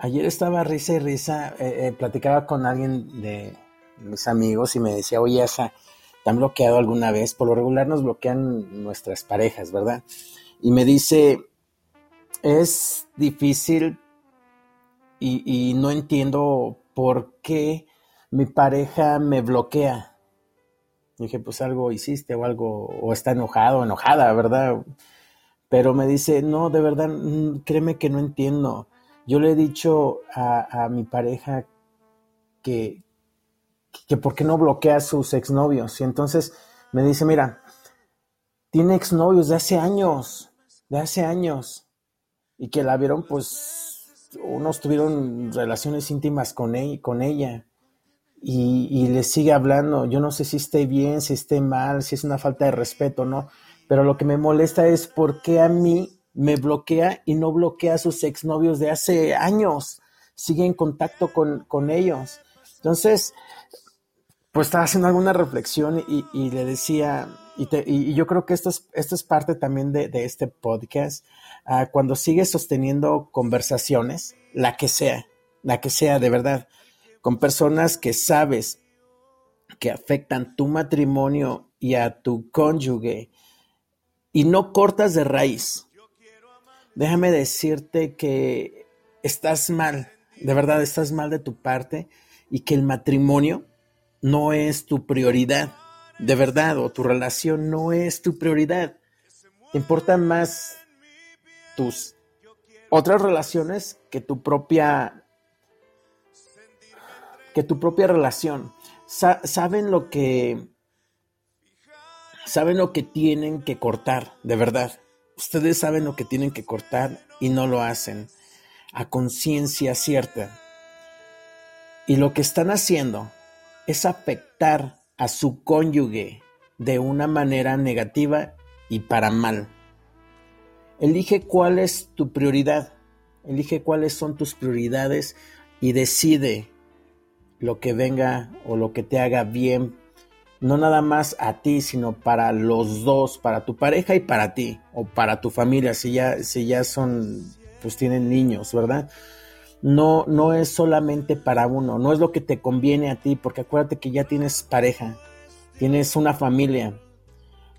Ayer estaba risa y risa, eh, eh, platicaba con alguien de mis amigos y me decía, oye, esa, ¿te han bloqueado alguna vez? Por lo regular nos bloquean nuestras parejas, ¿verdad? Y me dice, es difícil y, no entiendo por qué mi pareja me bloquea. dije, pues algo hiciste o algo, o está enojado, enojada, ¿verdad? Pero me dice, no, de verdad, mm, créeme que no entiendo. Yo le he dicho a, mi pareja que, que por qué no bloquea a sus exnovios. Y entonces me dice, mira, tiene exnovios de hace años, de hace años. Y que la vieron, pues, unos tuvieron relaciones íntimas con, él, con ella. Y, y, le sigue hablando. Yo no sé si esté bien, si esté mal, si es una falta de respeto, ¿no? Pero lo que me molesta es por qué a mí me bloquea y no bloquea a sus exnovios de hace años. Sigue en contacto con, ellos. Entonces, pues estaba haciendo alguna reflexión y, le decía, y, yo creo que esto es, esto es parte también de, este podcast, ah, cuando sigues sosteniendo conversaciones, la que sea, la que sea de verdad, con personas que sabes que afectan tu matrimonio y a tu cónyuge y no cortas de raíz, déjame decirte que estás mal, de verdad estás mal de tu parte y que el matrimonio no es tu prioridad, de verdad, o tu relación no es tu prioridad. Te importan más tus otras relaciones que tu propia que tu propia relación. saben lo que saben lo que tienen que cortar, de verdad. Ustedes saben lo que tienen que cortar y no lo hacen a conciencia cierta. Y lo que están haciendo es afectar a su cónyuge de una manera negativa y para mal. Elige cuál es tu prioridad, elige cuáles son tus prioridades y decide lo que venga o lo que te haga bien no nada más a ti, sino para los dos, para tu pareja y para ti, o para tu familia, si ya, si ya son, pues tienen niños, ¿verdad? No, no es solamente para uno, no es lo que te conviene a ti, porque acuérdate que ya tienes pareja, tienes una familia.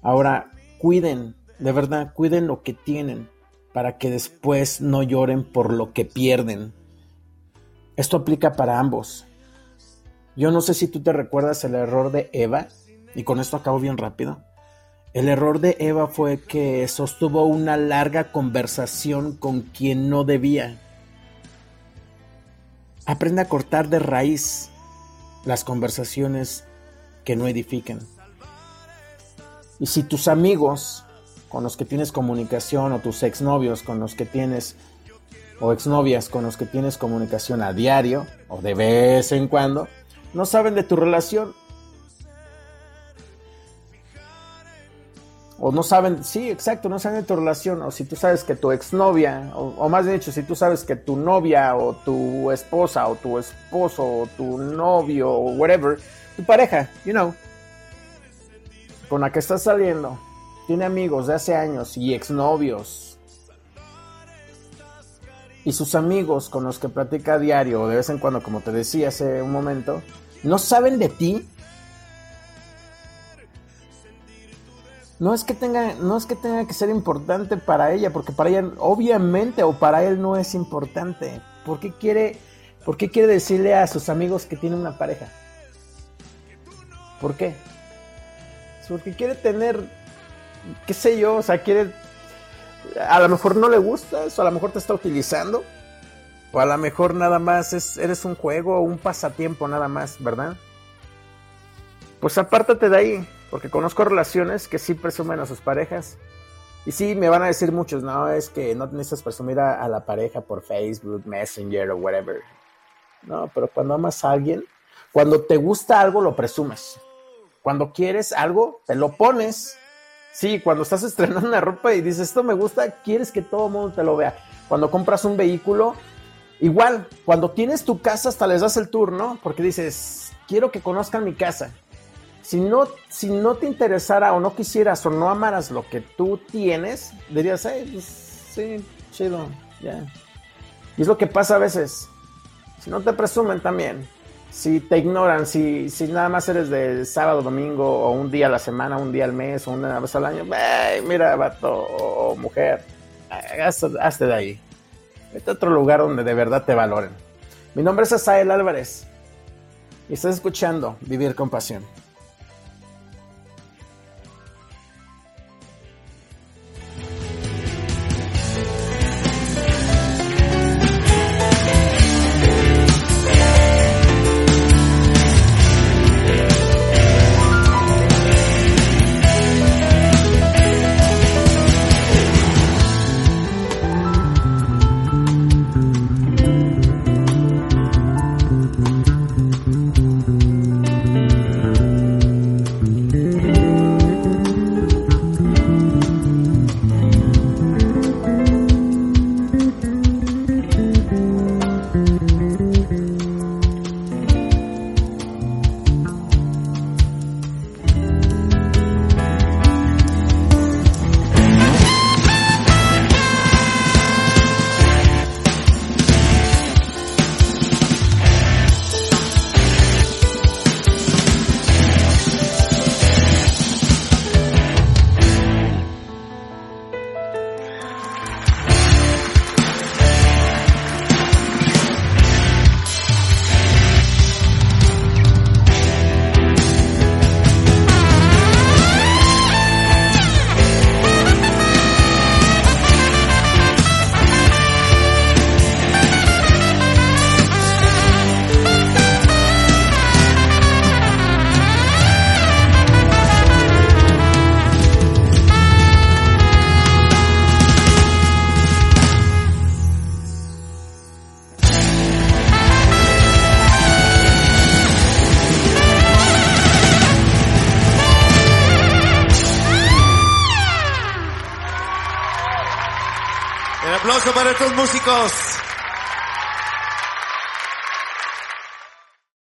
Ahora, cuiden, de verdad, cuiden lo que tienen, para que después no lloren por lo que pierden. Esto aplica para ambos. Yo no sé si tú te recuerdas el error de Eva, y con esto acabo bien rápido. El error de Eva fue que sostuvo una larga conversación con quien no debía. Aprende a cortar de raíz las conversaciones que no edifican. Y si tus amigos con los que tienes comunicación o tus exnovios con los que tienes o exnovias con los que tienes comunicación a diario o de vez en cuando, no saben de tu relación. O no saben, sí, exacto, no saben de tu relación. O si tú sabes que tu exnovia, o, o más dicho, si tú sabes que tu novia, o tu esposa, o tu esposo, o tu novio, o whatever, tu pareja, you know, con la que estás saliendo, tiene amigos de hace años y exnovios y sus amigos con los que platica a diario, de vez en cuando, como te decía hace un momento, no saben de ti. No es que tenga, no es que tenga que ser importante para ella, porque para ella, obviamente, o para él no es importante. ¿Por qué quiere, por qué quiere decirle a sus amigos que tiene una pareja? ¿Por qué? Porque quiere tener, qué sé yo, o sea, quiere a lo mejor no le gusta o a lo mejor te está utilizando, o a lo mejor nada más es, eres un juego o un pasatiempo nada más, ¿verdad? Pues apártate de ahí, porque conozco relaciones que sí presumen a sus parejas. Y sí, me van a decir muchos, no, es que no necesitas presumir a la pareja por Facebook, Messenger o whatever. No, pero cuando amas a alguien, cuando te gusta algo, lo presumes. Cuando quieres algo, te lo pones. Sí, cuando estás estrenando una ropa y dices, esto me gusta, quieres que todo mundo te lo vea. Cuando compras un vehículo, igual, cuando tienes tu casa hasta les das el tour, ¿no? Porque dices, quiero que conozcan mi casa. Si no, si no te interesara o no quisieras o no amaras lo que tú tienes, dirías, ay, pues, sí, chido, ya. Y es lo que pasa a veces. Si no te presumen también, si te ignoran, si, si nada más eres de sábado, domingo, o un día a la semana, un día al mes, o una vez al año, mira, vato o mujer, hazte de ahí. Vete a otro lugar donde de verdad te valoren. Mi nombre es Asael Álvarez y estás escuchando Vivir con Pasión. Para estos músicos.